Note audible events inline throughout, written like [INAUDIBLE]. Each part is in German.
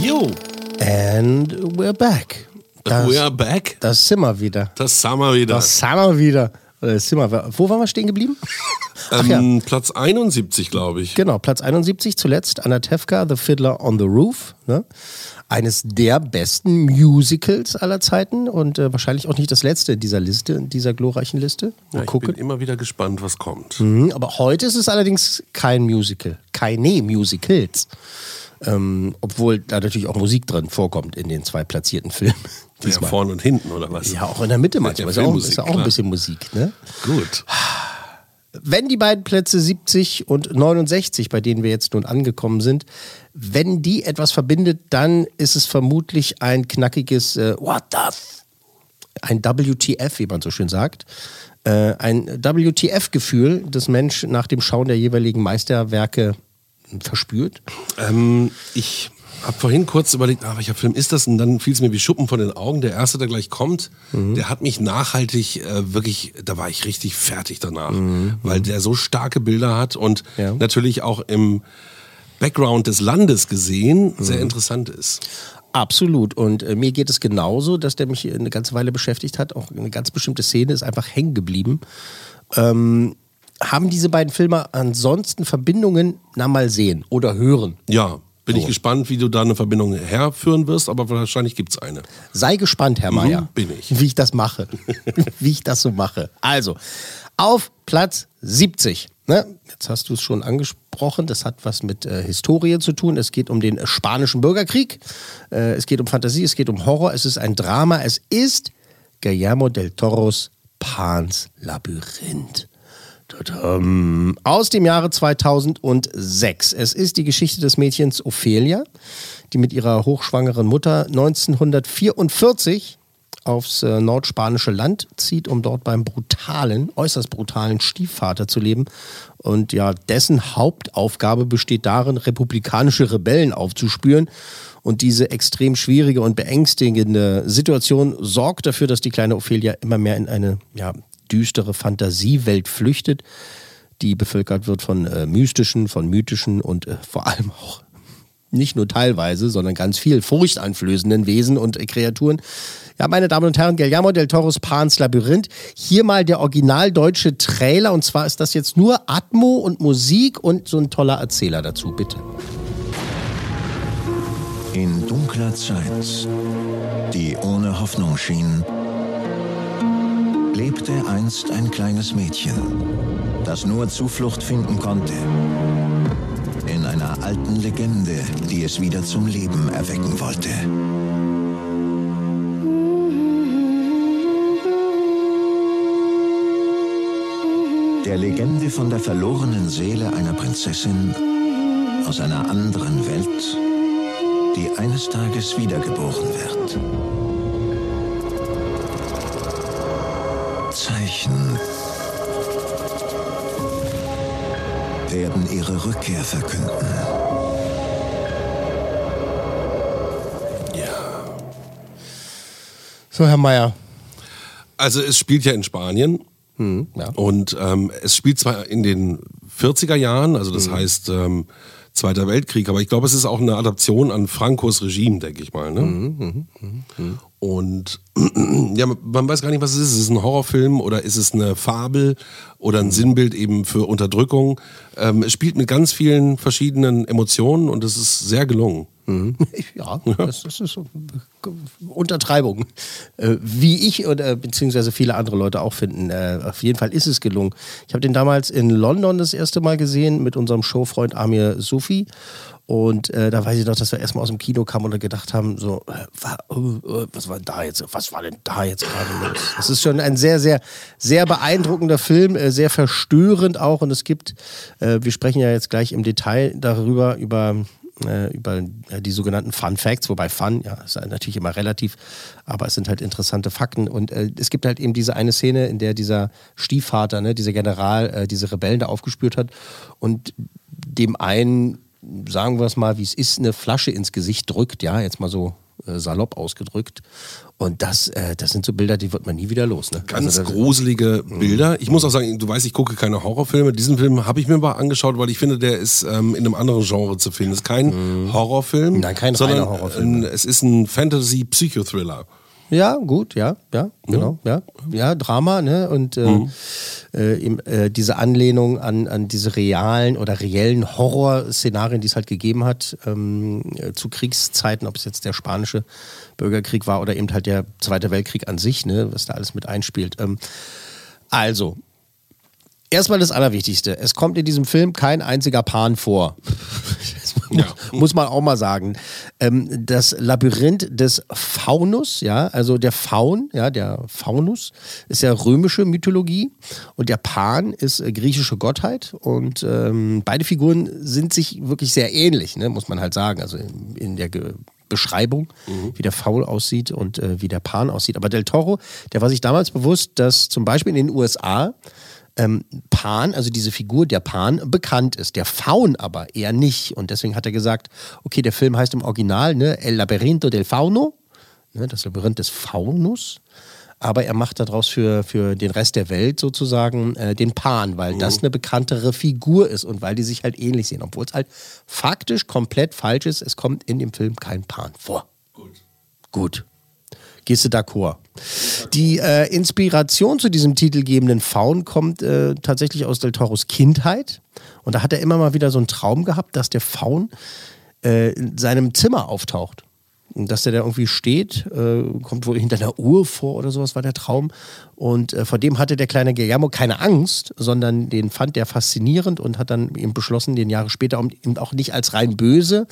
Jo, And we're back. Das, we are back. das sind wir wieder. Das haben wir wieder. Das sind wir wieder. Das sind wir. Wo waren wir stehen geblieben? [LAUGHS] Ach ja, ähm, Platz 71, glaube ich. genau, Platz 71 zuletzt. Anatevka, The Fiddler on the Roof. Ne? Eines der besten Musicals aller Zeiten und äh, wahrscheinlich auch nicht das letzte in dieser Liste, in dieser glorreichen Liste. Mal Ja, ich gucken. bin immer wieder gespannt, was kommt. Mhm, aber heute ist es allerdings kein Musical. Keine Musicals. Ähm, obwohl da natürlich auch Musik drin vorkommt in den zwei platzierten Filmen. Ja, Diesmal. vorne und hinten, oder was? Ja, auch in der Mitte manchmal. Ja, ist, ja auch, ist ja ein bisschen Musik. Ne? Gut. Wenn die beiden Plätze 70 und 69, bei denen wir jetzt nun angekommen sind, wenn die etwas verbindet, dann ist es vermutlich ein knackiges äh, What the f ein WTF, wie man so schön sagt. Äh, ein WTF-Gefühl, das Mensch nach dem Schauen der jeweiligen Meisterwerke verspürt. Ähm, ich habe vorhin kurz überlegt, ah, welcher Film ist das? Und dann fiel es mir wie Schuppen von den Augen. Der erste, der gleich kommt, der hat mich nachhaltig äh, wirklich, da war ich richtig fertig danach, weil der so starke Bilder hat und Ja. natürlich auch im Background des Landes gesehen sehr interessant ist. Absolut. Und äh, mir geht es genauso, dass der mich eine ganze Weile beschäftigt hat. Auch eine ganz bestimmte Szene ist einfach hängen geblieben. Ähm, haben diese beiden Filme ansonsten Verbindungen? Na, mal sehen oder hören. Ja, bin ich So. gespannt, wie du da eine Verbindung herführen wirst, aber wahrscheinlich gibt's eine. Sei gespannt, Herr Mayer. bin ich. Wie ich das mache. [LAUGHS] wie ich das so mache. Also, auf Platz 70. Ne? Jetzt hast du es schon angesprochen. Das hat was mit äh, Historie zu tun. Es geht um den spanischen Bürgerkrieg. Äh, es geht um Fantasie, es geht um Horror. Es ist ein Drama. Es ist Guillermo del Toros Pans Labyrinth. Tadam. Aus dem Jahre 2006. Es ist die Geschichte des Mädchens Ophelia, die mit ihrer hochschwangeren Mutter 1944 aufs äh, nordspanische Land zieht, um dort beim brutalen, äußerst brutalen Stiefvater zu leben. Und ja, dessen Hauptaufgabe besteht darin, republikanische Rebellen aufzuspüren. Und diese extrem schwierige und beängstigende Situation sorgt dafür, dass die kleine Ophelia immer mehr in eine ja, düstere Fantasiewelt flüchtet, die bevölkert wird von äh, mystischen, von mythischen und äh, vor allem auch nicht nur teilweise, sondern ganz viel furchteinflößenden Wesen und äh, Kreaturen. Ja, meine Damen und Herren, Guillermo del Toros Pans Labyrinth. Hier mal der original deutsche Trailer und zwar ist das jetzt nur Atmo und Musik und so ein toller Erzähler dazu, bitte. In dunkler Zeit, die ohne Hoffnung schien, lebte einst ein kleines Mädchen, das nur Zuflucht finden konnte in einer alten Legende, die es wieder zum Leben erwecken wollte. Der Legende von der verlorenen Seele einer Prinzessin aus einer anderen Welt, die eines Tages wiedergeboren wird. Zeichen werden ihre Rückkehr verkünden. So, Herr Mayer. Also es spielt ja in Spanien ja. und ähm, es spielt zwar in den 40er Jahren, also das heißt ähm, Zweiter Weltkrieg, aber ich glaube, es ist auch eine Adaption an Francos Regime, denke ich mal. Ne? Und [CLEARS THROAT] ja, man weiß gar nicht, was es ist. Ist es ein Horrorfilm oder ist es eine Fabel oder ein Sinnbild eben für Unterdrückung? Ähm, es spielt mit ganz vielen verschiedenen Emotionen und es ist sehr gelungen. [LAUGHS] Ja, das, das ist Untertreibung. Äh, wie ich oder beziehungsweise viele andere Leute auch finden. Äh, auf jeden Fall ist es gelungen. Ich habe den damals in London das erste Mal gesehen mit unserem Showfreund Amir Sufi. Und äh, da weiß ich noch, dass wir erstmal aus dem Kino kamen und gedacht haben, so, äh, äh, was war da jetzt, was war denn da jetzt gerade los? Das ist schon ein sehr, sehr, sehr beeindruckender Film, äh, sehr verstörend auch. Und es gibt, wir sprechen ja jetzt gleich im Detail darüber, über über die sogenannten Fun Facts, wobei Fun, ja, ist natürlich immer relativ, aber es sind halt interessante Fakten. Und äh, es gibt halt eben diese eine Szene, in der dieser Stiefvater, ne, dieser General, äh, diese Rebellen da aufgespürt hat und dem einen, sagen wir es mal, wie es ist, eine Flasche ins Gesicht drückt, ja, jetzt mal so äh, salopp ausgedrückt. Und das, äh, das sind so Bilder, die wird man nie wieder los. Ne? Ganz Also gruselige Bilder. Ich muss auch sagen, du weißt, ich gucke keine Horrorfilme. Diesen Film habe ich mir mal angeschaut, weil ich finde, der ist ähm, in einem anderen Genre zu finden. Es ist kein Horrorfilm, Mhm. Nein, kein sondern Horrorfilm. Ein, es ist ein Fantasy-Psychothriller. Ja, gut, ja, ja, genau, ja, ja, Drama, ne, und äh, äh, eben, äh, diese Anlehnung an, an diese realen oder reellen Horrorszenarien, die es halt gegeben hat ähm, äh, zu Kriegszeiten, ob es jetzt der spanische Bürgerkrieg war oder eben halt der Zweite Weltkrieg an sich, ne, was da alles mit einspielt. Ähm, also, Erstmal das Allerwichtigste. Es kommt in diesem Film kein einziger Pan vor. [LAUGHS] Muss, muss man auch mal sagen. Ähm, das Labyrinth des Faunus, ja, also der Faun, ja, der Faunus ist ja römische Mythologie und der Pan ist äh, griechische Gottheit und ähm, beide Figuren sind sich wirklich sehr ähnlich, ne, muss man halt sagen. Also in, in der Ge Beschreibung, wie der Faul aussieht und äh, wie der Pan aussieht. Aber Del Toro, der war sich damals bewusst, dass zum Beispiel in den USA ähm, Pan, also diese Figur der Pan, bekannt ist. Der Faun aber eher nicht. Und deswegen hat er gesagt, okay, der Film heißt im Original ne, El Laberinto del Fauno, ne, das Labyrinth des Faunus. Aber er macht daraus für, für den Rest der Welt sozusagen äh, den Pan, weil das eine bekanntere Figur ist und weil die sich halt ähnlich sehen. Obwohl es halt faktisch komplett falsch ist. Es kommt in dem Film kein Pan vor. Gut. Gut. Gehst du d'accord? Die äh, Inspiration zu diesem titelgebenden Faun kommt äh, tatsächlich aus Del Toros Kindheit. Und da hat er immer mal wieder so einen Traum gehabt, dass der Faun äh, in seinem Zimmer auftaucht. Dass der da irgendwie steht, äh, kommt wohl hinter einer Uhr vor oder sowas war der Traum. Und äh, vor dem hatte der kleine Guillermo keine Angst, sondern den fand der faszinierend und hat dann eben beschlossen, den Jahre später um, eben auch nicht als rein böse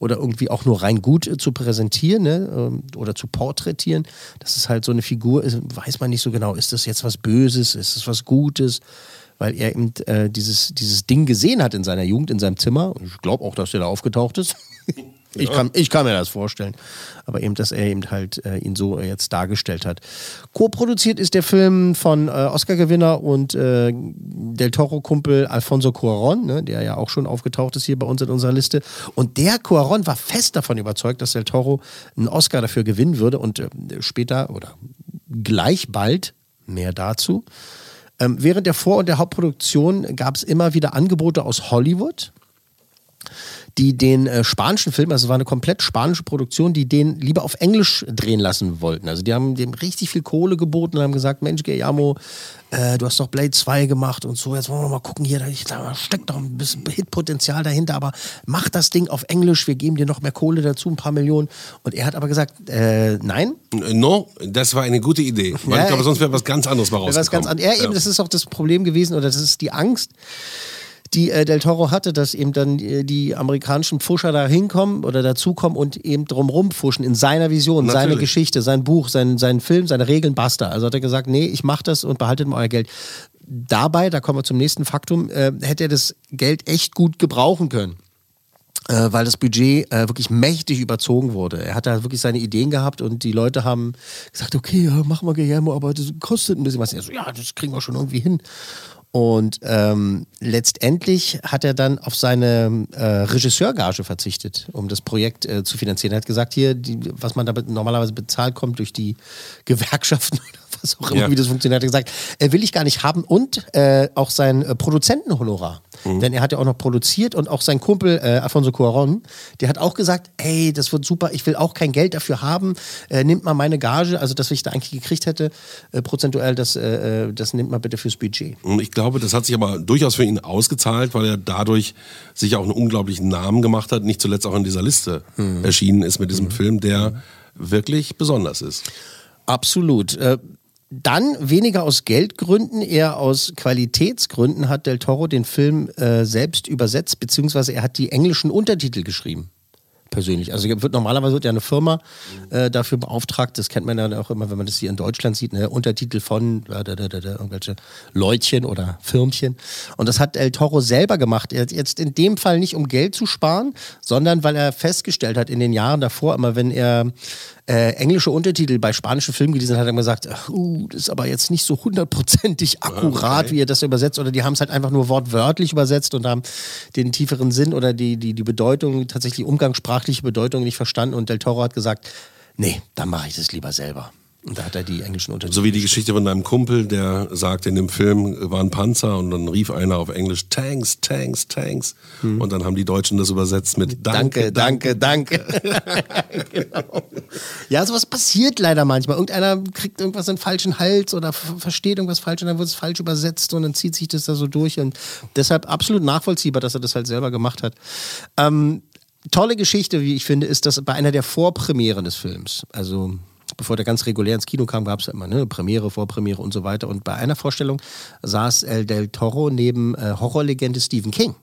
oder irgendwie auch nur rein gut äh, zu präsentieren ne, ähm, oder zu porträtieren. Das ist halt so eine Figur, ist, weiß man nicht so genau, ist das jetzt was Böses, ist das was Gutes? Weil er eben äh, dieses, dieses Ding gesehen hat in seiner Jugend, in seinem Zimmer. Ich glaube auch, dass der da aufgetaucht ist. [LAUGHS] Ich, kann, ich kann mir das vorstellen. Aber eben, dass er eben halt äh, ihn so jetzt dargestellt hat. Co-produziert ist der Film von äh, Oscar-Gewinner und äh, Del Toro-Kumpel Alfonso Cuaron, ne, der ja auch schon aufgetaucht ist hier bei uns in unserer Liste. Und der Cuaron war fest davon überzeugt, dass Del Toro einen Oscar dafür gewinnen würde und äh, später oder gleich bald mehr dazu. Ähm, während der Vor- und der Hauptproduktion gab es immer wieder Angebote aus Hollywood die den äh, spanischen Film, also es war eine komplett spanische Produktion, die den lieber auf Englisch drehen lassen wollten. Also die haben dem richtig viel Kohle geboten und haben gesagt, Mensch, Guillermo, äh, du hast doch Blade 2 gemacht und so, jetzt wollen wir mal gucken hier, da, steckt doch ein bisschen Hitpotenzial dahinter, aber mach das Ding auf Englisch, wir geben dir noch mehr Kohle dazu, ein paar Millionen. Und er hat aber gesagt, äh, nein, No, das war eine gute Idee. [LAUGHS] Weil Ja, ich glaube, sonst wäre was ganz anderes mal rausgekommen. was ganz anderes. Ja, eben, das ist auch das Problem gewesen, oder das ist die Angst, die äh, Del Toro hatte, dass eben dann äh, die amerikanischen Pfuscher da hinkommen oder dazukommen und eben drumrum pfuschen in seiner Vision, seine Natürlich. Geschichte, sein Buch, sein, sein Film, seine Regeln, basta. Also hat er gesagt, nee, ich mach das und behaltet mal euer Geld. Dabei, da kommen wir zum nächsten Faktum, äh, hätte er das Geld echt gut gebrauchen können äh, weil das Budget äh, wirklich mächtig überzogen wurde. Er hat da wirklich seine Ideen gehabt und die Leute haben gesagt, okay, ja, mach mal Guillermo, aber das kostet ein bisschen was. Er so, ja, das kriegen wir schon irgendwie hin. Und ähm, letztendlich hat er dann auf seine äh, Regisseurgage verzichtet, um das Projekt äh, zu finanzieren. Er hat gesagt, hier, die, was man da normalerweise bezahlt, kommt durch die Gewerkschaften [LAUGHS] was auch immer, Ja. wie das funktioniert, hat er gesagt, äh, will ich gar nicht haben und äh, auch sein äh, Produzentenhonorar. Mhm. Denn er hat ja auch noch produziert und auch sein Kumpel äh, Alfonso Cuaron, der hat auch gesagt, ey, das wird super, ich will auch kein Geld dafür haben, äh, nimmt mal meine Gage, also das, was ich da eigentlich gekriegt hätte, äh, prozentuell, das, äh, äh, das nimmt mal bitte fürs Budget. Und ich glaube, das hat sich aber durchaus für ihn ausgezahlt, weil er dadurch sich auch einen unglaublichen Namen gemacht hat, nicht zuletzt auch in dieser Liste Mhm. erschienen ist mit diesem Film, der wirklich besonders ist. Absolut. Dann weniger aus Geldgründen, eher aus Qualitätsgründen hat Del Toro den Film äh, selbst übersetzt, beziehungsweise er hat die englischen Untertitel geschrieben. Persönlich. Also wird normalerweise wird ja eine Firma äh, dafür beauftragt, das kennt man ja auch immer, wenn man das hier in Deutschland sieht, ne? Untertitel von da, da, da, irgendwelche Leutchen oder Firmchen. Und das hat El Toro selber gemacht. Er hat jetzt in dem Fall nicht um Geld zu sparen, sondern weil er festgestellt hat in den Jahren davor, immer wenn er äh, englische Untertitel bei spanischen Filmen gelesen hat, hat er gesagt, uh, das ist aber jetzt nicht so hundertprozentig akkurat, wie ihr das übersetzt. Oder die haben es halt einfach nur wortwörtlich übersetzt und haben den tieferen Sinn oder die, die, die Bedeutung, tatsächlich umgangssprachliche Bedeutung nicht verstanden. Und Del Toro hat gesagt, nee, dann mache ich das lieber selber. Und da hat er die englischen Untertitel. So wie die Geschichte von deinem Kumpel, der sagte in dem Film, war ein Panzer und dann rief einer auf Englisch Tanks, Tanks, Tanks. Und dann haben die Deutschen das übersetzt mit Danke, danke, danke. [LAUGHS] genau. Ja, sowas passiert leider manchmal. Irgendeiner kriegt irgendwas in den falschen Hals oder versteht irgendwas falsch und dann wird es falsch übersetzt und dann zieht sich das da so durch. Und deshalb absolut nachvollziehbar, dass er das halt selber gemacht hat. Ähm, tolle Geschichte, wie ich finde, ist, dass bei einer der Vorpremieren des Films, also bevor der ganz regulär ins Kino kam, gab es immer ne, Premiere, Vorpremiere und so weiter. Und bei einer Vorstellung saß El Del Toro neben äh, Horrorlegende Stephen King.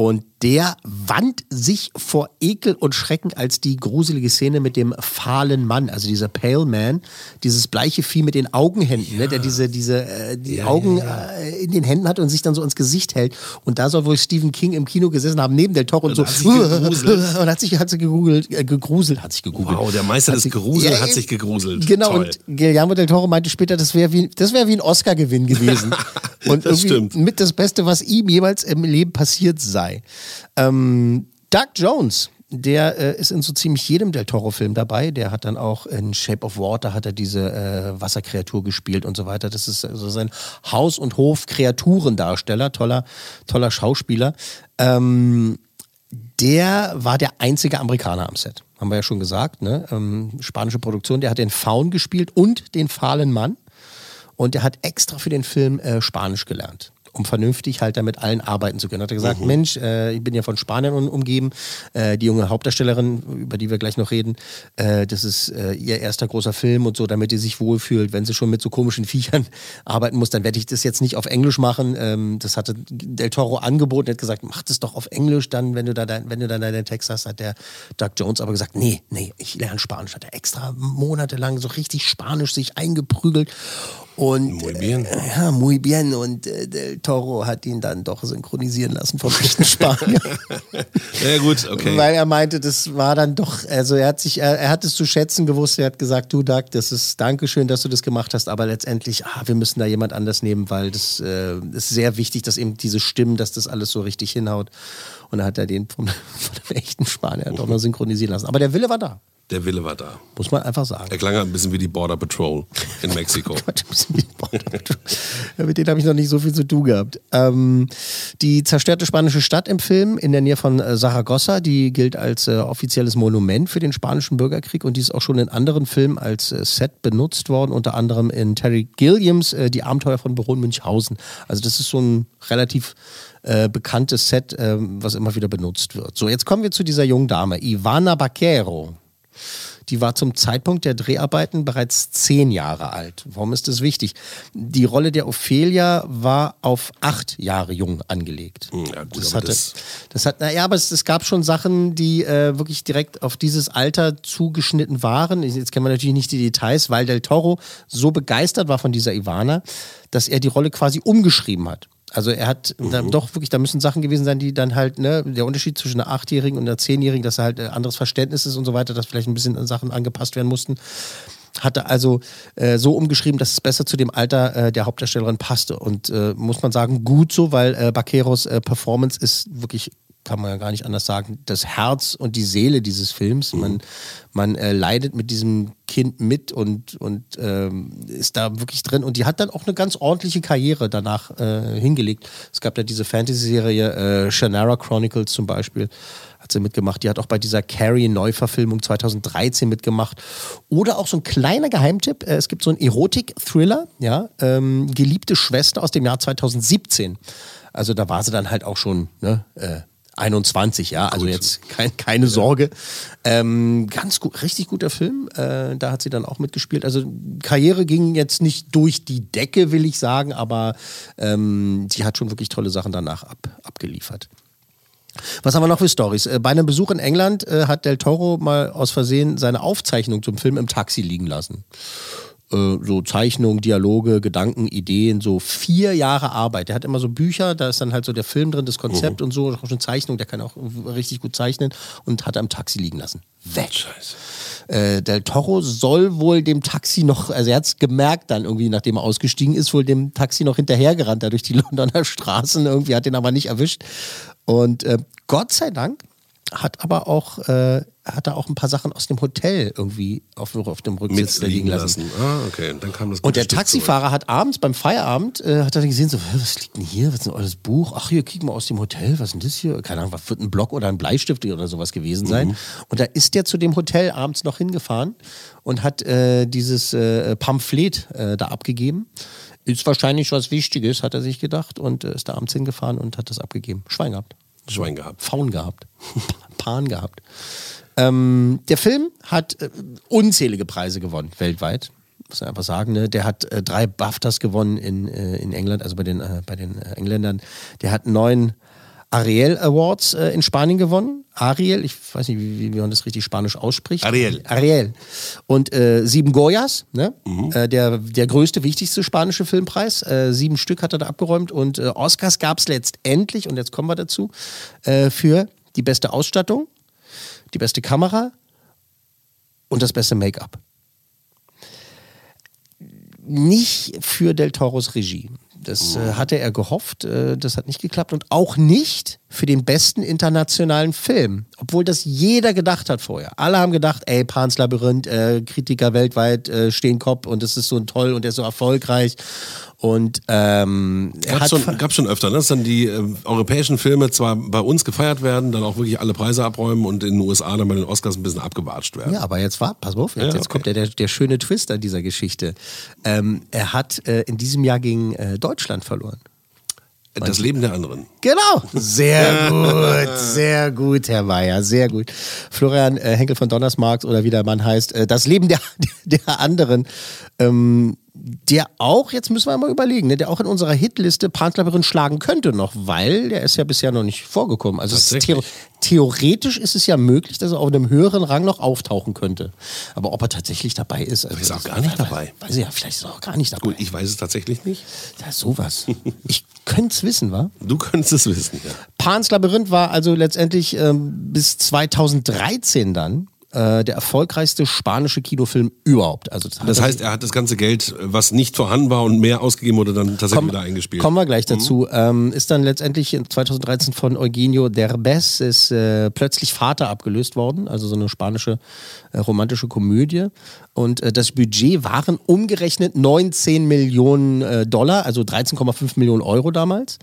Und der wand sich vor Ekel und Schrecken, als die gruselige Szene mit dem fahlen Mann, also dieser Pale Man, dieses bleiche Vieh mit den Augenhänden, ne, der diese, diese äh, die Augen Äh, in den Händen hat und sich dann so ins Gesicht hält. Und da soll wohl Stephen King im Kino gesessen haben, neben Del Toro und so. sich gegruselt. [LAUGHS] und hat sich, hat sich gegoogelt, äh, gegruselt, hat sich gegoogelt. Wow, der Meister des Ja, hat sich gegruselt. Genau, Toll. und Guillermo del Toro meinte später, das wäre wie, das wär wie ein Oscar-Gewinn gewesen. [LAUGHS] und Das irgendwie stimmt. mit das Beste, was ihm jemals im Leben passiert sei. Ähm, Doug Jones, der äh, ist in so ziemlich jedem Del Toro-Film dabei. Der hat dann auch in Shape of Water hat er diese äh, Wasserkreatur gespielt und so weiter. Das ist also sein Haus- und Hof-Kreaturendarsteller, toller, toller Schauspieler. Ähm, der war der einzige Amerikaner am Set. Haben wir ja schon gesagt, ne? Ähm, spanische Produktion. Der hat den Faun gespielt und den fahlen Mann. Und der hat extra für den Film äh, Spanisch gelernt, um vernünftig halt damit allen arbeiten zu können. Hat er gesagt, Mensch, äh, ich bin ja von Spanien umgeben. Äh, die junge Hauptdarstellerin, über die wir gleich noch reden, äh, das ist äh, ihr erster großer Film und so, damit die sich wohlfühlt. Wenn sie schon mit so komischen Viechern [LAUGHS] arbeiten muss, dann werde ich das jetzt nicht auf Englisch machen. Ähm, das hatte Del Toro angeboten, er hat gesagt, mach das doch auf Englisch dann, wenn du da dein, wenn du dann deinen Text hast, hat der Doug Jones aber gesagt, nee, nee, ich lerne Spanisch. Hat er extra monatelang so richtig Spanisch sich eingeprügelt. Und Muy bien. Äh, ja, muy bien. Und äh, Del Toro hat ihn dann doch synchronisieren lassen vom echten Spanier. [LAUGHS] Ja gut, okay. Weil er meinte, das war dann doch, also er hat sich, er, er hat es zu schätzen gewusst, er hat gesagt, du Doug, das ist Dankeschön, dass du das gemacht hast, aber letztendlich, ah, wir müssen da jemand anders nehmen, weil das äh, ist sehr wichtig, dass eben diese Stimmen, dass das alles so richtig hinhaut. Und dann hat er den vom, [LAUGHS] von dem echten Spanier doch noch synchronisieren lassen. Aber der Wille war da, Der Wille war da. muss man einfach sagen. Er klang halt ein bisschen wie die Border Patrol in Mexiko. [LAUGHS] Ja, Mit denen habe ich noch nicht so viel zu tun gehabt. Ähm, die zerstörte spanische Stadt im Film in der Nähe von äh, Saragossa, die gilt als äh, offizielles Monument für den spanischen Bürgerkrieg und die ist auch schon in anderen Filmen als äh, Set benutzt worden, unter anderem in Terry Gilliams äh, Die Abenteuer von Baron Münchhausen. Also das ist so ein relativ äh, bekanntes Set, äh, was immer wieder benutzt wird. So, jetzt kommen wir zu dieser jungen Dame, Ivana Baquero. Die war zum Zeitpunkt der Dreharbeiten bereits zehn Jahre alt. Warum ist das wichtig? Die Rolle der Ophelia war auf acht Jahre jung angelegt. Ja, gut, das hatte, das- das hat, naja, aber es, es gab schon Sachen, die äh, wirklich direkt auf dieses Alter zugeschnitten waren. Jetzt kennen wir natürlich nicht die Details, weil Del Toro so begeistert war von dieser Ivana, dass er die Rolle quasi umgeschrieben hat. Also er hat da, doch wirklich, da müssen Sachen gewesen sein, die dann halt, ne, der Unterschied zwischen einer Achtjährigen und einer Zehnjährigen, dass er halt ein anderes Verständnis ist und so weiter, dass vielleicht ein bisschen Sachen angepasst werden mussten. Hatte also äh, so umgeschrieben, dass es besser zu dem Alter äh, der Hauptdarstellerin passte. Und äh, muss man sagen, gut so, weil äh, Baqueros äh, Performance ist wirklich kann man ja gar nicht anders sagen, das Herz und die Seele dieses Films. Man, man äh, leidet mit diesem Kind mit und, und ähm, ist da wirklich drin. Und die hat dann auch eine ganz ordentliche Karriere danach äh, hingelegt. Es gab ja diese Fantasy-Serie äh, Shannara Chronicles zum Beispiel hat sie mitgemacht. Die hat auch bei dieser Carrie-Neuverfilmung 2013 mitgemacht. Oder auch so ein kleiner Geheimtipp: äh, Es gibt so einen Erotik-Thriller, ja, ähm, Geliebte Schwester aus dem Jahr 2017. Also da war sie dann halt auch schon ne, äh, 21, ja, also jetzt kein, keine Sorge. Ähm, ganz gut, richtig guter Film. Äh, da hat sie dann auch mitgespielt. Also Karriere ging jetzt nicht durch die Decke, will ich sagen, aber ähm, sie hat schon wirklich tolle Sachen danach ab, abgeliefert. Was haben wir noch für Stories? Äh, Bei einem Besuch in England äh, hat Del Toro mal aus Versehen seine Aufzeichnung zum Film im Taxi liegen lassen. Äh, So Zeichnungen, Dialoge, Gedanken, Ideen, so vier Jahre Arbeit. Der hat immer so Bücher, da ist dann halt so der Film drin, das Konzept und so, auch schon Zeichnung, der kann auch richtig gut zeichnen und hat im Taxi liegen lassen. Weg. Äh, Del Toro soll wohl dem Taxi noch, also er hat es gemerkt dann irgendwie, nachdem er ausgestiegen ist, wohl dem Taxi noch hinterhergerannt, da durch die [LAUGHS] Londoner Straßen, irgendwie hat den aber nicht erwischt. Und äh, Gott sei Dank hat aber auch, äh, hat er auch ein paar Sachen aus dem Hotel irgendwie auf, auf dem Rücksitz liegen lassen. Ah, okay. Dann kam das Und der Stück Taxifahrer hat abends beim Feierabend, äh, hat er gesehen, so, "Hä, was liegt denn hier? Was ist denn euer Buch? Ach, hier, kick mal aus dem Hotel, was ist denn das hier? Keine Ahnung, was wird ein Block oder ein Bleistift oder sowas gewesen sein. Und da ist der zu dem Hotel abends noch hingefahren und hat äh, dieses äh, Pamphlet äh, da abgegeben. Ist wahrscheinlich was Wichtiges, hat er sich gedacht und äh, ist da abends hingefahren und hat das abgegeben. Schwein gehabt. Schwein gehabt. Faun gehabt. [LAUGHS] Pan gehabt. Ähm, der Film hat äh, unzählige Preise gewonnen, weltweit. Muss man einfach sagen, ne? Der hat äh, drei BAFTAs gewonnen in, äh, in England, also bei den, äh, bei den äh, Engländern. Der hat neun Ariel Awards äh, in Spanien gewonnen. Ariel, ich weiß nicht, wie, wie man das richtig spanisch ausspricht. Ariel. Ariel. Und äh, sieben Goyas, ne? Äh, der, der größte, wichtigste spanische Filmpreis. Äh, sieben Stück hat er da abgeräumt. Und äh, Oscars gab es letztendlich, und jetzt kommen wir dazu, äh, für die beste Ausstattung, die beste Kamera und das beste Make-up. Nicht für Del Toros Regie. Das äh, hatte er gehofft, äh, das hat nicht geklappt. Und auch nicht für den besten internationalen Film. Obwohl das jeder gedacht hat vorher. Alle haben gedacht, ey, Pans Labyrinth, äh, Kritiker weltweit äh, stehen Kopf und das ist so toll und der ist so erfolgreich. Und ähm, er Gab hat schon, schon öfter, ne? dass dann die ähm, europäischen Filme zwar bei uns gefeiert werden, dann auch wirklich alle Preise abräumen und in den USA dann bei den Oscars ein bisschen abgewatscht werden. Ja, aber jetzt war, pass auf, jetzt, Ja, jetzt okay. kommt ja der, der schöne Twist an dieser Geschichte. Ähm, er hat äh, in diesem Jahr gegen äh, Deutschland verloren. Das Leben der anderen. Genau. Sehr gut, sehr gut, Herr Mayer, sehr gut. Florian äh, Henkel von Donnersmarkt oder wie der Mann heißt, äh, das Leben der, [LAUGHS] der anderen, ähm, der auch, jetzt müssen wir mal überlegen, ne, der auch in unserer Hitliste Panslabyrinth schlagen könnte noch, weil der ist ja bisher noch nicht vorgekommen. Also ist theo theoretisch ist es ja möglich, dass er auf einem höheren Rang noch auftauchen könnte. Aber ob er tatsächlich dabei ist, also Ist auch gar nicht dabei. Weiß ich ja, vielleicht ist er auch gar nicht dabei. Gut, ich weiß es tatsächlich nicht. ja, sowas. Ich könnte es wissen, wa? Du könntest es wissen. Ja. Pans Labyrinth war also letztendlich ähm, bis 2013 dann äh, der erfolgreichste spanische Kinofilm überhaupt. Also Das er- heißt, er hat das ganze Geld, was nicht vorhanden war und mehr ausgegeben wurde, dann tatsächlich Komm- wieder eingespielt. Kommen wir gleich dazu. Ähm, ist dann letztendlich in 2013 von Eugenio Derbez ist äh, plötzlich Vater abgelöst worden, also so eine spanische äh, romantische Komödie. Und äh, das Budget waren umgerechnet 19 Millionen äh, Dollar, also 13,5 Millionen Euro damals.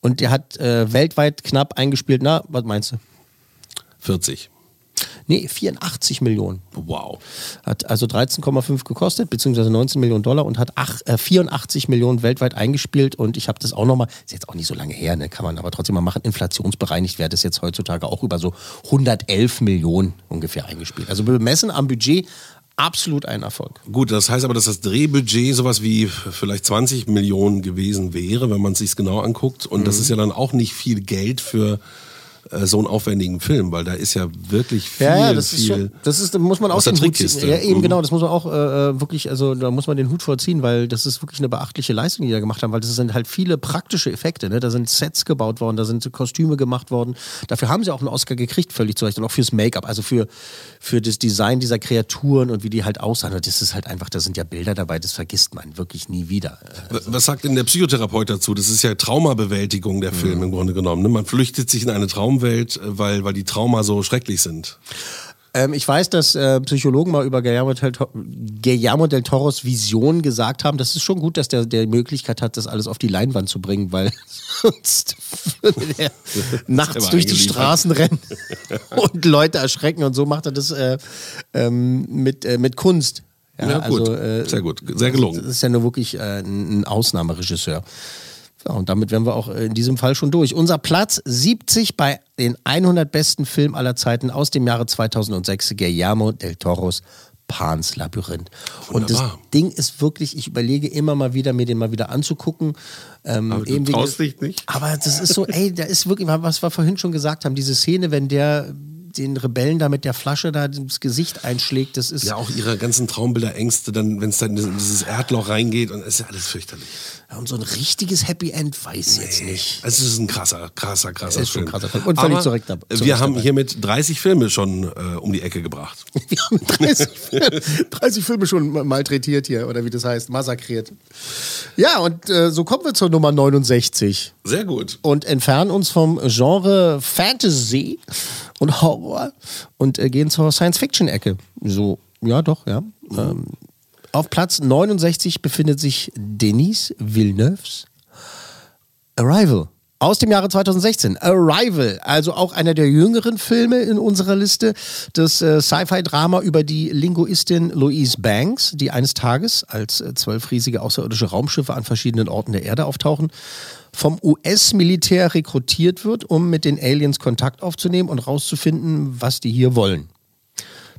Und der hat äh, weltweit knapp eingespielt, na, was meinst du? 40. Nee, 84 Millionen. Wow. Hat also 13,5 gekostet, beziehungsweise 19 Millionen Dollar und hat ach, äh, 84 Millionen weltweit eingespielt. Und ich habe das auch nochmal, ist jetzt auch nicht so lange her, ne, kann man aber trotzdem mal machen. Inflationsbereinigt wäre das jetzt heutzutage auch über so 111 Millionen ungefähr eingespielt. Also bemessen am Budget absolut ein Erfolg. Gut, das heißt aber, dass das Drehbudget sowas wie vielleicht 20 Millionen gewesen wäre, wenn man es sich genau anguckt. Und Mhm. das ist ja dann auch nicht viel Geld für äh, so einen aufwendigen Film, weil da ist ja wirklich viel, Ja, ja, das ist viel. schon, das ist, da muss man auch aus der. Trickkiste. Ja, eben Mhm. genau, das muss man auch äh, wirklich, also da muss man den Hut vorziehen, weil das ist wirklich eine beachtliche Leistung, die da gemacht haben, weil das sind halt viele praktische Effekte, ne? Da sind Sets gebaut worden, da sind Kostüme gemacht worden. Dafür haben sie auch einen Oscar gekriegt, völlig zu Recht. Und auch fürs Make-up, also für, für das Design dieser Kreaturen und wie die halt aussahen. Und Das ist halt einfach, da sind ja Bilder dabei, das vergisst man wirklich nie wieder. Äh, Was sagt denn der Psychotherapeut dazu? Das ist ja Traumabewältigung der Mhm. Film im Grunde genommen. ne? Man flüchtet sich in eine Traumwelt, äh, weil, weil die Trauma so schrecklich sind. Ähm, ich weiß, dass äh, Psychologen mal über Guillermo del, Guillermo del Toros Vision gesagt haben, das ist schon gut, dass der, der die Möglichkeit hat, das alles auf die Leinwand zu bringen, weil [LAUGHS] sonst würde der [LAUGHS] nachts durch die. Straßen rennen [LAUGHS] und Leute erschrecken und so macht er das äh, ähm, mit, äh, mit Kunst. Ja, gut. äh, Sehr gut. Sehr gelungen. Das ist ja nur wirklich äh, ein Ausnahmeregisseur. Ja, und damit wären wir auch in diesem Fall schon durch. Unser Platz 70 bei den 100 besten Filmen aller Zeiten aus dem Jahre 2006, Guillermo del Toros Pans Labyrinth. Und das Wunderbar. Ding ist wirklich, ich überlege immer mal wieder, mir den mal wieder anzugucken. Ähm, Aber du traust dich nicht? Aber das ist so, ey, da ist wirklich, was wir vorhin schon gesagt haben, diese Szene, wenn der den Rebellen da mit der Flasche da ins Gesicht einschlägt, das ist Ja, auch ihre ganzen Traumbilder, Ängste, dann, wenn es dann in dieses Erdloch reingeht und es ist ja alles fürchterlich. Und so ein richtiges Happy End weiß ich jetzt nicht. Es ist ein krasser, krasser, krasser Film. ein krasser Film. Und völlig zu Recht wir Recht haben dabei. hiermit 30 Filme schon äh, um die Ecke gebracht. [LAUGHS] Wir haben 30, Filme- 30 Filme schon malträtiert hier, oder wie das heißt, massakriert. Ja, und äh, so kommen wir zur Nummer 69 Sehr gut. und entfernen uns vom Genre Fantasy und Horror und äh, gehen zur Science-Fiction-Ecke. So, ja, doch, ja. Ähm, auf Platz 69 befindet sich Denis Villeneuves Arrival. Aus dem Jahre 2016. Arrival, also auch einer der jüngeren Filme in unserer Liste. Das äh, Sci-Fi-Drama über die Linguistin Louise Banks, die eines Tages als äh, zwölf riesige außerirdische Raumschiffe an verschiedenen Orten der Erde auftauchen, vom US-Militär rekrutiert wird, um mit den Aliens Kontakt aufzunehmen und rauszufinden, was die hier wollen.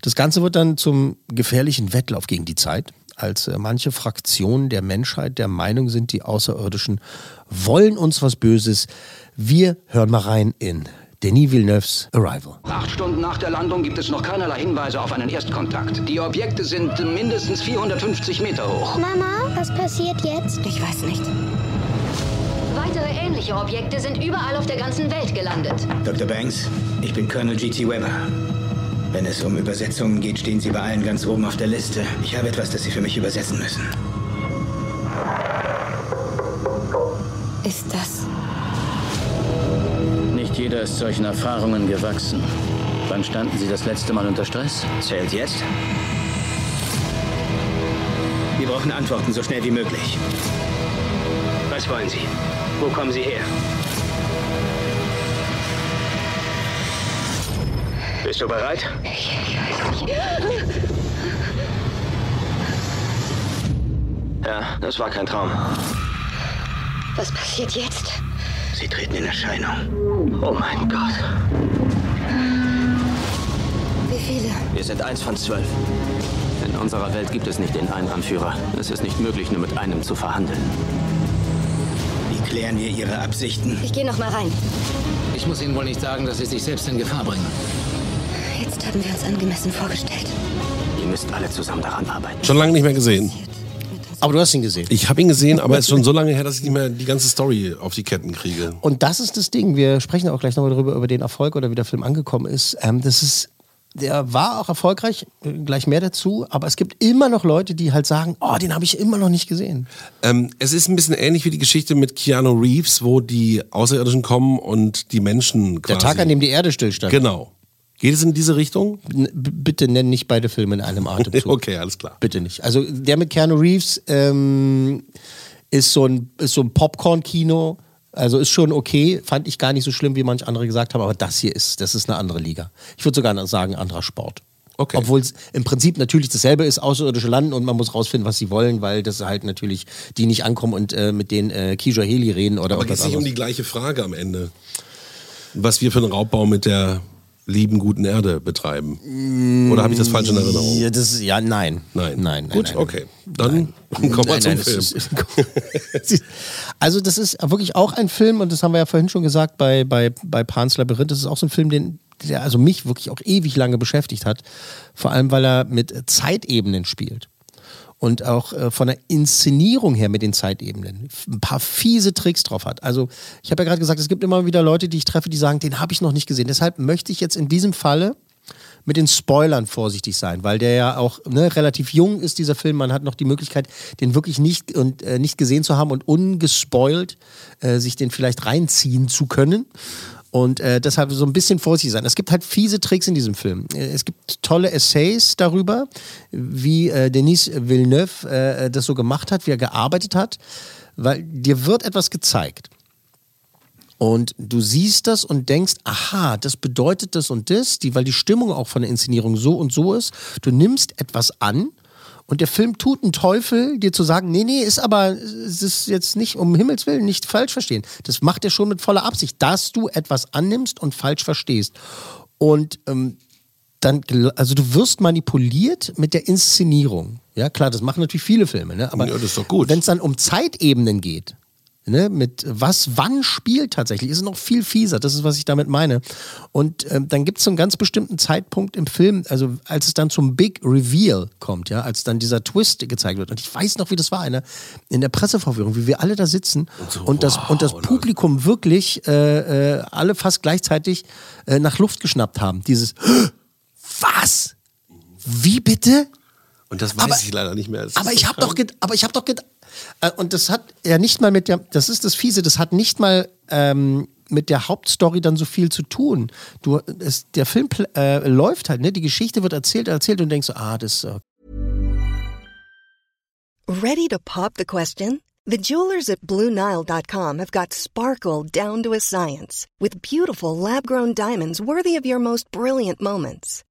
Das Ganze wird dann zum gefährlichen Wettlauf gegen die Zeit, als äh, manche Fraktionen der Menschheit der Meinung sind, die Außerirdischen wollen uns was Böses. Wir hören mal rein in Denis Villeneuves Arrival. Acht Stunden nach der Landung gibt es noch keinerlei Hinweise auf einen Erstkontakt. Die Objekte sind mindestens 450 Meter hoch. Mama, was passiert jetzt? Ich weiß nicht. Weitere ähnliche Objekte sind überall auf der ganzen Welt gelandet. Dr. Banks, ich bin Colonel G.T. Weber. Wenn es um Übersetzungen geht, stehen Sie bei allen ganz oben auf der Liste. Ich habe etwas, das Sie für mich übersetzen müssen. Ist das. Nicht jeder ist solchen Erfahrungen gewachsen. Wann standen Sie das letzte Mal unter Stress? Zählt jetzt? Wir brauchen Antworten so schnell wie möglich. Was wollen Sie? Wo kommen Sie her? Bist du bereit? Ja, das war kein Traum. Was passiert jetzt? Sie treten in Erscheinung. Oh mein Gott. Wie viele? Wir sind eins von zwölf. In unserer Welt gibt es nicht den einen Anführer. Es ist nicht möglich, nur mit einem zu verhandeln. Wie klären wir Ihre Absichten? Ich gehe noch mal rein. Ich muss Ihnen wohl nicht sagen, dass Sie sich selbst in Gefahr bringen. Jetzt haben wir uns angemessen vorgestellt. Ihr müsst alle zusammen daran arbeiten. Schon lange nicht mehr gesehen. Aber du hast ihn gesehen. Ich habe ihn gesehen, aber es ist schon so lange her, dass ich nicht mehr die ganze Story auf die Ketten kriege. Und das ist das Ding. Wir sprechen auch gleich nochmal darüber, über den Erfolg oder wie der Film angekommen ist. Ähm, das ist. Der war auch erfolgreich, äh, gleich mehr dazu, aber es gibt immer noch Leute, die halt sagen, oh, den habe ich immer noch nicht gesehen. Ähm, es ist ein bisschen ähnlich wie die Geschichte mit Keanu Reeves, wo die Außerirdischen kommen und die Menschen quasi. Der Tag, an dem die Erde stillstand. Genau. Geht es in diese Richtung? N- Bitte nenn nicht beide Filme in einem [LAUGHS] Atemzug. Okay, alles klar. Bitte nicht. Also der mit Keanu Reeves ähm, ist so ein, ist so ein Popcorn-Kino. Also ist schon okay, fand ich gar nicht so schlimm, wie manche andere gesagt haben, aber das hier ist, das ist eine andere Liga. Ich würde sogar sagen, anderer Sport. Okay. Obwohl es im Prinzip natürlich dasselbe ist, außerirdische landen und man muss rausfinden, was sie wollen, weil das halt natürlich die nicht ankommen und äh, mit denen äh, Kisha Heli reden oder Aber geht es nicht um die gleiche Frage am Ende? Was wir für einen Raubbau mit der lieben guten Erde betreiben? Oder habe ich das falsch in Erinnerung? Ja, das ja, nein. Nein. Nein, nein, Gut, nein. okay. Dann [LAUGHS] kommen wir Nein, zum nein, Film. Ist, [LAUGHS] also das ist wirklich auch ein Film und das haben wir ja vorhin schon gesagt bei, bei, bei Pans Labyrinth. Das ist auch so ein Film, den, der also mich wirklich auch ewig lange beschäftigt hat. Vor allem, weil er mit Zeitebenen spielt. Und auch äh, von der Inszenierung her mit den Zeitebenen ein paar fiese Tricks drauf hat. Also ich habe ja gerade gesagt, es gibt immer wieder Leute, die ich treffe, die sagen, den habe ich noch nicht gesehen. Deshalb möchte ich jetzt in diesem Falle mit den Spoilern vorsichtig sein, weil der ja auch ne, relativ jung ist, dieser Film. Man hat noch die Möglichkeit, den wirklich nicht, und, äh, nicht gesehen zu haben und ungespoilt äh, sich den vielleicht reinziehen zu können. Und äh, deshalb so ein bisschen vorsichtig sein. Es gibt halt fiese Tricks in diesem Film. Äh, Es gibt tolle Essays darüber, wie äh, Denis Villeneuve äh, das so gemacht hat, wie er gearbeitet hat, weil dir wird etwas gezeigt. Und du siehst das und denkst, aha, das bedeutet das und das, die, weil die Stimmung auch von der Inszenierung so und so ist. Du nimmst etwas an und der Film tut einen Teufel, dir zu sagen, nee, nee, ist aber, es ist jetzt nicht, um Himmels Willen, nicht falsch verstehen. Das macht er schon mit voller Absicht, dass du etwas annimmst und falsch verstehst. Und ähm, dann, also du wirst manipuliert mit der Inszenierung. Ja, klar, das machen natürlich viele Filme, ne? Aber Ja, das ist doch gut. wenn es dann um Zeitebenen geht, ne, mit was wann spielt tatsächlich, ist es noch viel fieser. Das ist, was ich damit meine. Und ähm, dann gibt es so einen ganz bestimmten Zeitpunkt im Film, also als es dann zum Big Reveal kommt, ja, als dann dieser Twist gezeigt wird. Und ich weiß noch, wie das war in der, in der Pressevorführung, wie wir alle da sitzen und, das, und das Publikum wirklich äh, äh, alle fast gleichzeitig äh, nach Luft geschnappt haben. Dieses Was? Wie bitte? Und das weiß Aber- ich leider nicht mehr. Das Aber ich so habe doch, aber ich habe doch gedacht, und das hat ja nicht mal mit der, das ist das Fiese, das hat nicht mal ähm, mit der Hauptstory dann so viel zu tun. Du, es, der Film äh, läuft halt, ne? Die Geschichte wird erzählt, erzählt und denkst so, ah, das, äh, Ready to pop the question? The jewelers at BlueNile.com have got sparkle down to a science with beautiful lab grown diamonds worthy of your most brilliant moments.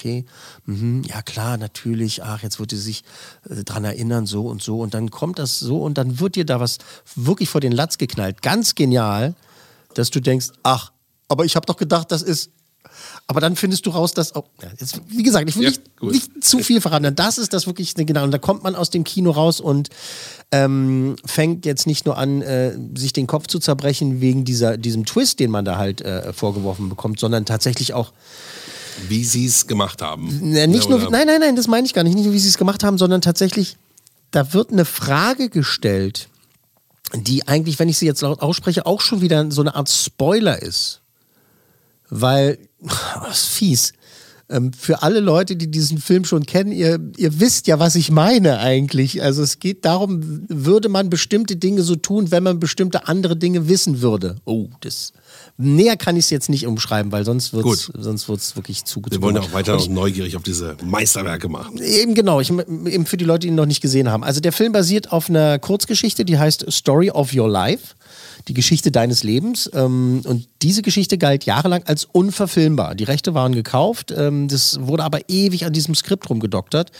Okay, mhm, ja klar, natürlich, ach, jetzt wird sie sich äh, dran erinnern, so und so. Und dann kommt das so und dann wird dir da was wirklich vor den Latz geknallt. Ganz genial, dass du denkst, ach, aber ich habe doch gedacht, das ist. Aber dann findest du raus, dass. Oh, ja, jetzt, wie gesagt, ich will Ja, nicht, nicht zu viel verraten. Das ist das wirklich genau. Und da kommt man aus dem Kino raus und ähm, fängt jetzt nicht nur an, äh, sich den Kopf zu zerbrechen wegen dieser, diesem Twist, den man da halt äh, vorgeworfen bekommt, sondern tatsächlich auch Wie sie es gemacht haben. na, nicht Ja, nur, nein, nein, nein, das meine ich gar nicht. Nicht nur, wie sie es gemacht haben, sondern tatsächlich, da wird eine Frage gestellt, die eigentlich, wenn ich sie jetzt laut ausspreche, auch schon wieder so eine Art Spoiler ist. Weil, [LAUGHS] das ist fies. Ähm, für alle Leute, die diesen Film schon kennen, ihr, ihr wisst ja, was ich meine eigentlich. Also es geht darum, würde man bestimmte Dinge so tun, wenn man bestimmte andere Dinge wissen würde. Oh, das näher kann ich es jetzt nicht umschreiben, weil sonst wird es Gut. sonst wird's wirklich zu Wir wollen ja auch weiter noch neugierig auf diese Meisterwerke machen. Eben genau, ich, eben für die Leute, die ihn noch nicht gesehen haben. Also der Film basiert auf einer Kurzgeschichte, die heißt Story of Your Life, die Geschichte deines Lebens. Ähm, und diese Geschichte galt jahrelang als unverfilmbar. Die Rechte waren gekauft, ähm, das wurde aber ewig an diesem Skript rumgedoktert,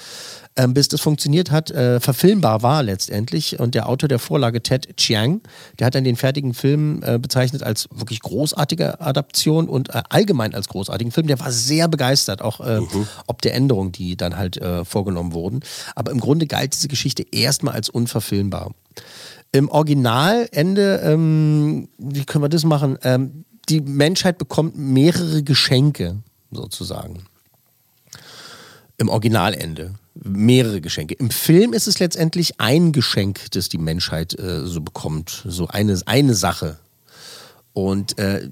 ähm, bis das funktioniert hat, äh, verfilmbar war letztendlich. Und der Autor der Vorlage, Ted Chiang, der hat dann den fertigen Film äh, bezeichnet als wirklich großartige Adaption und äh, allgemein als großartigen Film. Der war sehr begeistert, auch äh, ob der Änderungen, die dann halt äh, vorgenommen wurden. Aber im Grunde galt diese Geschichte erstmal als unverfilmbar. Im Originalende, ähm, wie können wir das machen? Ähm, die Menschheit bekommt mehrere Geschenke, sozusagen. Im Originalende. Mehrere Geschenke. Im Film ist es letztendlich ein Geschenk, das die Menschheit äh, so bekommt. So eine, eine Sache. Und äh,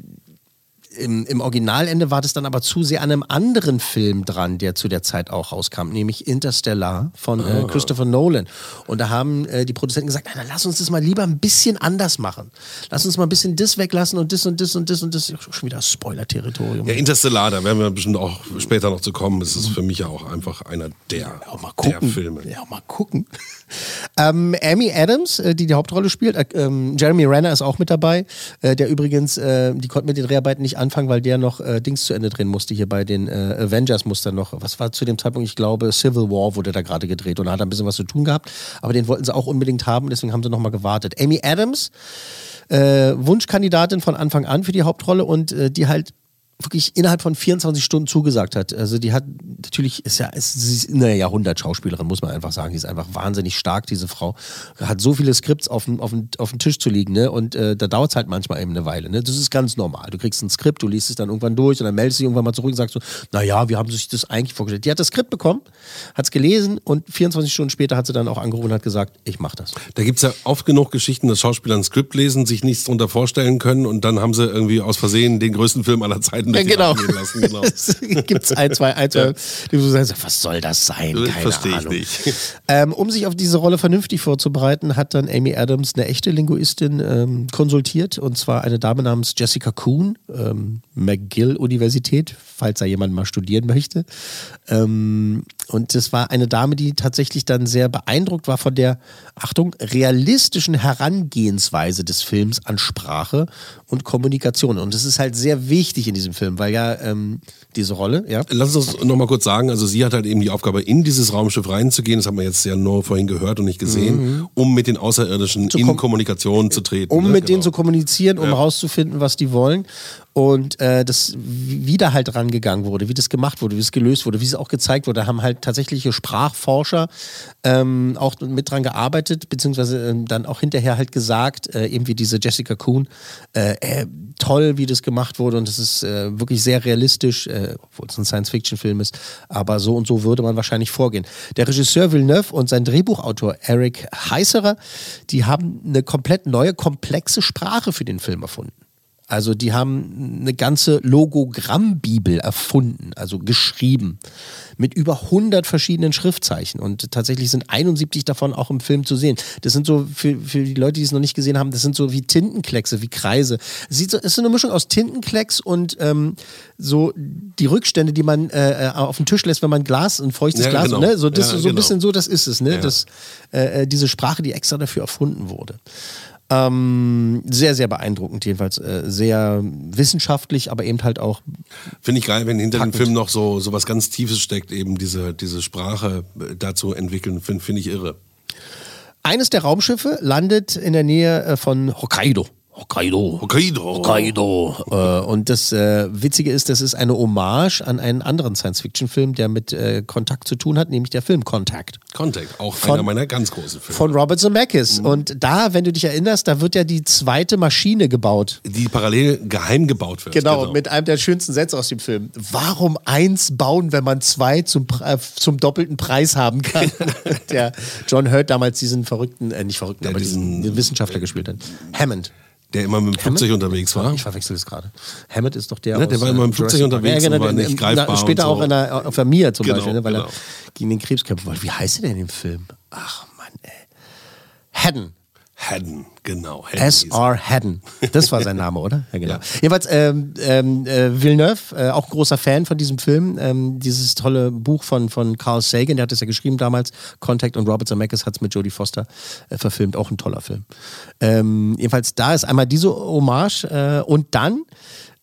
im, im Originalende war das dann aber zu sehr an einem anderen Film dran, der zu der Zeit auch rauskam, nämlich Interstellar von äh, Christopher Nolan. Und da haben äh, die Produzenten gesagt, na, dann lass uns das mal lieber ein bisschen anders machen. Lass uns mal ein bisschen das weglassen und das und das und das und das. Schon wieder Spoiler-Territorium. Ja, Interstellar, da werden wir bestimmt auch später noch zu kommen. Es ist für mich ja auch einfach einer der, der Filme. Ja, mal gucken. [LAUGHS] ähm, Amy Adams, äh, die die Hauptrolle spielt, äh, ähm, Jeremy Renner ist auch mit dabei, äh, der übrigens, äh, die konnten mit den Dreharbeiten nicht anfangen, weil der noch äh, Dings zu Ende drehen musste. Hier bei den äh, Avengers musste noch, was war zu dem Zeitpunkt, ich glaube, Civil War wurde da gerade gedreht und da hat ein bisschen was zu tun gehabt, aber den wollten sie auch unbedingt haben, deswegen haben sie nochmal gewartet. Amy Adams, äh, Wunschkandidatin von Anfang an für die Hauptrolle und äh, die halt wirklich innerhalb von 24 Stunden zugesagt hat. Also die hat natürlich ist ja ist, sie ist eine Jahrhundert-Schauspielerin, muss man einfach sagen. Die ist einfach wahnsinnig stark, diese Frau. Hat so viele Skripts auf dem, auf dem, auf dem Tisch zu liegen, ne? Und äh, da dauert es halt manchmal eben eine Weile. Ne? Das ist ganz normal. Du kriegst ein Skript, du liest es dann irgendwann durch und dann meldest du dich irgendwann mal zurück und sagst so, naja, wir haben sich das eigentlich vorgestellt. Die hat das Skript bekommen, hat es gelesen und 24 Stunden später hat sie dann auch angerufen und hat gesagt, ich mach das. Da gibt's ja oft genug Geschichten, dass Schauspieler ein Skript lesen, sich nichts darunter vorstellen können und dann haben sie irgendwie aus Versehen den größten Film aller Zeiten durch Ja, genau. lassen. Genau. Gibt [LAUGHS] es ein, zwei, ein, zwei, die du sagst, was soll das sein? Das Keine verstehe ich Ahnung. nicht. [LAUGHS] Ähm, um sich auf diese Rolle vernünftig vorzubereiten, hat dann Amy Adams eine echte Linguistin ähm, konsultiert und zwar eine Dame namens Jessica Kuhn, ähm, McGill-Universität, falls da jemand mal studieren möchte. Ähm, und das war eine Dame, die tatsächlich dann sehr beeindruckt war von der, Achtung, realistischen Herangehensweise des Films an Sprache und Kommunikation. Und das ist halt sehr wichtig in diesem Film, weil ja ähm, diese Rolle, ja. Lass uns noch mal kurz sagen, also sie hat halt eben die Aufgabe, in dieses Raumschiff reinzugehen, das haben wir jetzt ja nur vorhin gehört und nicht gesehen, Mhm. um mit den Außerirdischen in kom- Kommunikation zu treten. um ne? mit denen Genau. zu kommunizieren, um Ja. rauszufinden, was die wollen. Und äh, das wie da halt rangegangen wurde, wie das gemacht wurde, wie es gelöst wurde, wie es auch gezeigt wurde, da haben halt tatsächliche Sprachforscher ähm, auch mit dran gearbeitet, beziehungsweise ähm, dann auch hinterher halt gesagt, äh, eben wie diese Jessica Kuhn, äh, äh, toll, wie das gemacht wurde und das ist äh, wirklich sehr realistisch, äh, obwohl es ein Science-Fiction-Film ist, aber so und so würde man wahrscheinlich vorgehen. Der Regisseur Villeneuve und sein Drehbuchautor Eric Heiserer, die haben eine komplett neue, komplexe Sprache für den Film erfunden. Also die haben eine ganze Logogrammbibel erfunden, also geschrieben, mit über 100 verschiedenen Schriftzeichen. Und tatsächlich sind 71 davon auch im Film zu sehen. Das sind so, für, für die Leute, die es noch nicht gesehen haben, das sind so wie Tintenkleckse, wie Kreise. Es sieht so, es ist so eine Mischung aus Tintenklecks und ähm, so die Rückstände, die man äh, auf den Tisch lässt, wenn man Glas, ein feuchtes Ja, Glas, genau. ne? so, das, Ja, so ein genau. bisschen so, das ist es, ne? Ja. Das, äh, äh, diese Sprache, die extra dafür erfunden wurde. Ähm, sehr, sehr beeindruckend jedenfalls. Äh, sehr wissenschaftlich, aber eben halt auch. Finde ich geil, wenn hinter Packend. dem Film noch so, so was ganz Tiefes steckt, eben diese, diese Sprache äh, dazu entwickeln, finde find ich irre. Eines der Raumschiffe landet in der Nähe äh, von Hokkaido. Hokkaido. Hokkaido. Hokkaido. Äh, und das äh, Witzige ist, das ist eine Hommage an einen anderen Science-Fiction-Film, der mit äh, Kontakt zu tun hat, nämlich der Film Contact. Contact, auch Von- einer meiner ganz großen Filme. Von Robert Zemeckis. Und da, wenn du dich erinnerst, da wird ja die zweite Maschine gebaut. die parallel geheim gebaut wird. Genau, mit einem der schönsten Sätze aus dem Film. Warum eins bauen, wenn man zwei zum, äh, zum doppelten Preis haben kann? [LAUGHS] der John Hurt damals diesen verrückten, äh, nicht verrückten, Ja, aber diesen, diesen- Wissenschaftler gespielt hat. Hammond. Der immer mit dem Flugzeug unterwegs war. Ich verwechsel es gerade. Hammond ist doch der Ne, der war immer äh, im Flugzeug Jurassic Park. unterwegs ja, genau, und war nicht na, greifbar Später und so. auch in der, auf der Mia zum Genau, Beispiel, ne, weil genau. er gegen den Krebs kämpfen wollte. Wie heißt er denn im Film? Ach Mann, ey. Haddon. Haddon, genau. S.R. Haddon. Das war sein Name, oder? Ja, genau. Ja. Jedenfalls, ähm, ähm, äh, Villeneuve, äh, auch großer Fan von diesem Film. Ähm, dieses tolle Buch von, von Carl Sagan, der hat es ja geschrieben damals. Contact und Robert Zemeckis hat es mit Jodie Foster äh, verfilmt. Auch ein toller Film. Ähm, jedenfalls, da ist einmal diese Hommage äh, und dann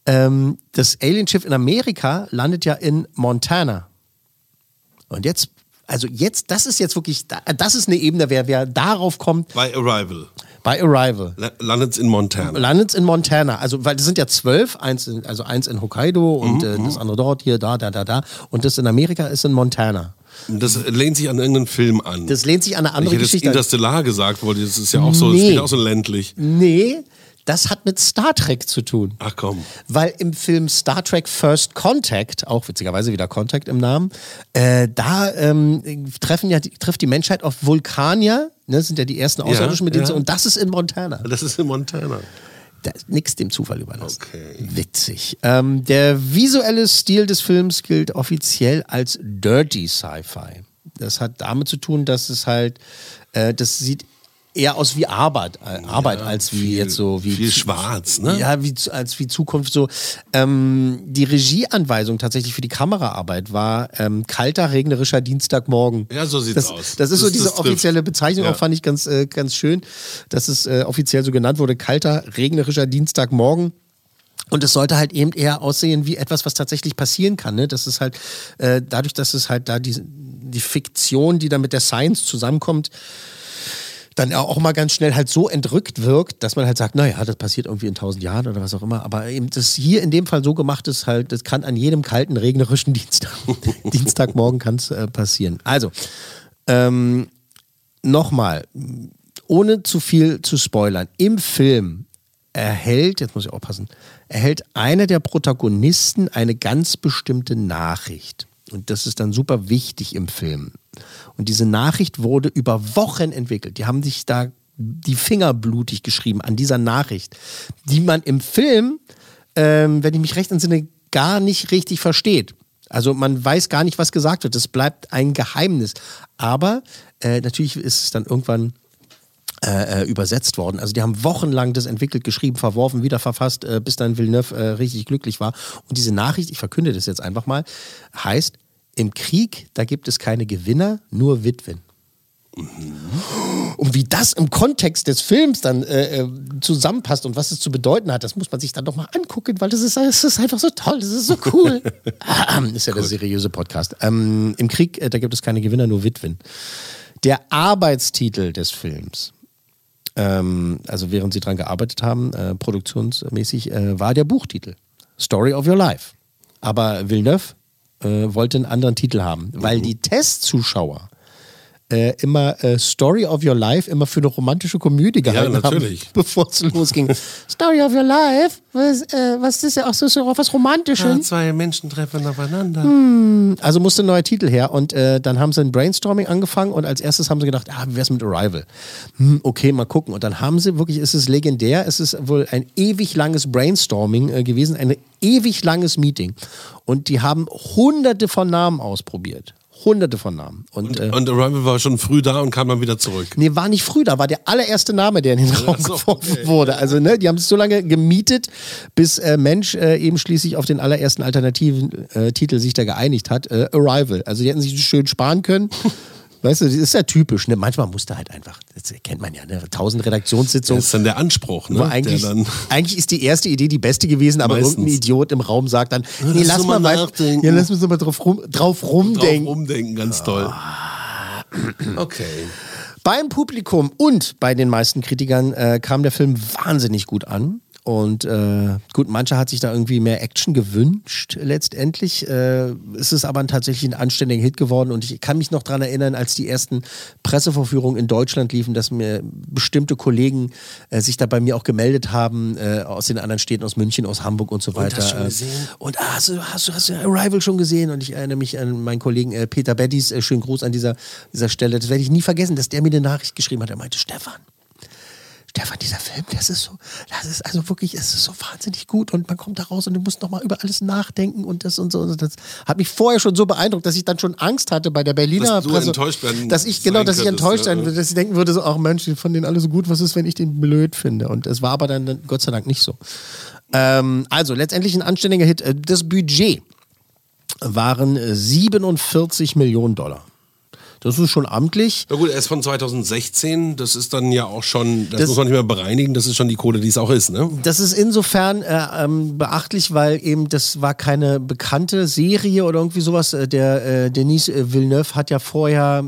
ähm, das Alienschiff in Amerika landet ja in Montana. Und jetzt, also jetzt, das ist jetzt wirklich, das ist eine Ebene, wer, wer darauf kommt, Bei Arrival. bei Arrival. La- Landet in Montana. Landet in Montana. Also, weil das sind ja zwölf, eins in, also eins in Hokkaido und Mhm, äh, das andere dort, hier, da, da, da, da. Und das in Amerika ist in Montana. Das lehnt sich an irgendeinen Film an. Das lehnt sich an eine ich andere hätte jetzt Geschichte. Interstellar gesagt, weil das ist ja auch so, das Nee. spielt auch so ländlich. Nee, das hat mit Star Trek zu tun. Ach komm. Weil im Film Star Trek First Contact, auch witzigerweise wieder Contact im Namen, äh, da ähm, treffen ja, trifft die Menschheit auf Vulkanier, ne, sind ja die ersten Außerirdischen mit denen, ja. sie- und das ist in Montana. Das ist in Montana. Nichts dem Zufall überlassen. Okay. Witzig. Ähm, der visuelle Stil des Films gilt offiziell als Dirty Sci-Fi. Das hat damit zu tun, dass es halt, äh, das sieht eher aus wie Arbeit, äh, Arbeit als wie viel- jetzt so wie viel schwarz, ne? Ja, wie als wie Zukunft so. Ähm, die Regieanweisung tatsächlich für die Kameraarbeit war ähm, kalter regnerischer Dienstagmorgen. Ja, so sieht's das, aus. Das ist so Das- diese das trifft. offizielle Bezeichnung, Ja. auch fand ich ganz äh, ganz schön, dass es äh, offiziell so genannt wurde, kalter regnerischer Dienstagmorgen. Und es sollte halt eben eher aussehen wie etwas, was tatsächlich passieren kann. Ne? Das ist halt, äh, dadurch, dass es halt da die, die Fiktion, die dann mit der Science zusammenkommt, dann auch mal ganz schnell halt so entrückt wirkt, dass man halt sagt, naja, das passiert irgendwie in tausend Jahren oder was auch immer. Aber eben das hier in dem Fall so gemacht ist, halt, das kann an jedem kalten, regnerischen Dienstag, [LAUGHS] Dienstagmorgen kann es äh, passieren. Also, ähm, nochmal, ohne zu viel zu spoilern, im Film erhält, jetzt muss ich aufpassen, erhält einer der Protagonisten eine ganz bestimmte Nachricht. Und das ist dann super wichtig im Film. Und diese Nachricht wurde über Wochen entwickelt. Die haben sich da die Finger blutig geschrieben an dieser Nachricht, die man im Film, ähm, wenn ich mich recht entsinne, gar nicht richtig versteht. Also man weiß gar nicht, was gesagt wird. Es bleibt ein Geheimnis. Aber äh, natürlich ist es dann irgendwann äh, äh, übersetzt worden. Also die haben wochenlang das entwickelt, geschrieben, verworfen, wieder verfasst, äh, bis dann Villeneuve äh, richtig glücklich war. Und diese Nachricht, ich verkünde das jetzt einfach mal, heißt, im Krieg, da gibt es keine Gewinner, nur Witwen. Und wie das im Kontext des Films dann äh, äh, zusammenpasst und was es zu bedeuten hat, das muss man sich dann doch mal angucken, weil das ist, das ist einfach so toll, das ist so cool. [LAUGHS] ist ja der seriöse Podcast. Ähm, Im Krieg, äh, da gibt es keine Gewinner, nur Witwen. Der Arbeitstitel des Films, ähm, also während sie daran gearbeitet haben, äh, produktionsmäßig, äh, war der Buchtitel. Story of Your Life. Aber Villeneuve äh, wollte einen anderen Titel haben, weil die Testzuschauer äh, immer äh, Story of Your Life immer für eine romantische Komödie gehalten Ja, natürlich. haben, [LAUGHS] bevor es losging. Story of Your Life? Was, äh, was ist ja auch so, so was Romantisches? zwei Menschen treffen aufeinander. Hm, also musste ein neuer Titel her und äh, dann haben sie ein Brainstorming angefangen und als erstes haben sie gedacht, ah, wie wär's mit Arrival? Hm, okay, mal gucken. Und dann haben sie wirklich, es ist legendär, es ist wohl ein ewig langes Brainstorming äh, gewesen, ein ewig langes Meeting. Und die haben hunderte von Namen ausprobiert. Hunderte von Namen. Und, äh, Und Arrival war schon früh da und kam dann wieder zurück. Nee, war nicht früh, da war der allererste Name, der in den Raum so, geworfen okay. wurde. Also, ne, die haben es so lange gemietet, bis äh, Mensch äh, eben schließlich auf den allerersten alternativen äh, Titel sich da geeinigt hat. Äh, Arrival. Also, die hätten sich schön sparen können. Weißt du, das ist ja typisch. Ne? Manchmal musste halt einfach, das kennt man ja, ne? tausend Redaktionssitzungen. Das ist dann der Anspruch, ne? Wo eigentlich, der dann [LAUGHS] eigentlich ist die erste Idee die beste gewesen, aber Meistens. irgendein Idiot im Raum sagt dann, Ja, nee, lass mal, mal ja, lass uns mal drauf, rum, drauf rumdenken. drauf umdenken, ganz toll. Okay. Beim Publikum und bei den meisten Kritikern äh, kam der Film wahnsinnig gut an. Und äh, gut, mancher hat sich da irgendwie mehr Action gewünscht letztendlich. Äh, es ist aber tatsächlich ein anständiger Hit geworden. Und ich kann mich noch daran erinnern, als die ersten Pressevorführungen in Deutschland liefen, dass mir bestimmte Kollegen äh, sich da bei mir auch gemeldet haben, äh, aus den anderen Städten, aus München, aus Hamburg und so weiter. hast du Äh, gesehen? Und ah, hast, du, hast, du, hast du Arrival schon gesehen? Und ich erinnere mich an meinen Kollegen äh, Peter Beddis, äh, schönen Gruß an dieser, dieser Stelle. Das werde ich nie vergessen, dass der mir eine Nachricht geschrieben hat. Er meinte, Stefan, Stefan, dieser Film, das ist so, das ist also wirklich, es ist so wahnsinnig gut und man kommt da raus und du musst nochmal über alles nachdenken und das und so. Und das hat mich vorher schon so beeindruckt, dass ich dann schon Angst hatte bei der Berliner Dass du Presse, enttäuscht werden dass ich genau, dass ich enttäuscht sein würde, dass ich denken würde, so, ach Mensch, die fanden den alle so gut, was ist, wenn ich den blöd finde? Und es war aber dann Gott sei Dank nicht so. Ähm, also letztendlich ein anständiger Hit. Äh, Das Budget waren äh, 47 Millionen Dollar. Das ist schon amtlich. Na gut, er ist von 2016, das ist dann ja auch schon, das, Das- muss man nicht mehr bereinigen, das ist schon die Kohle, die es auch ist, ne? Das ist insofern äh, ähm, beachtlich, weil eben das war keine bekannte Serie oder irgendwie sowas. Äh, Der äh, Denis äh, Villeneuve hat ja vorher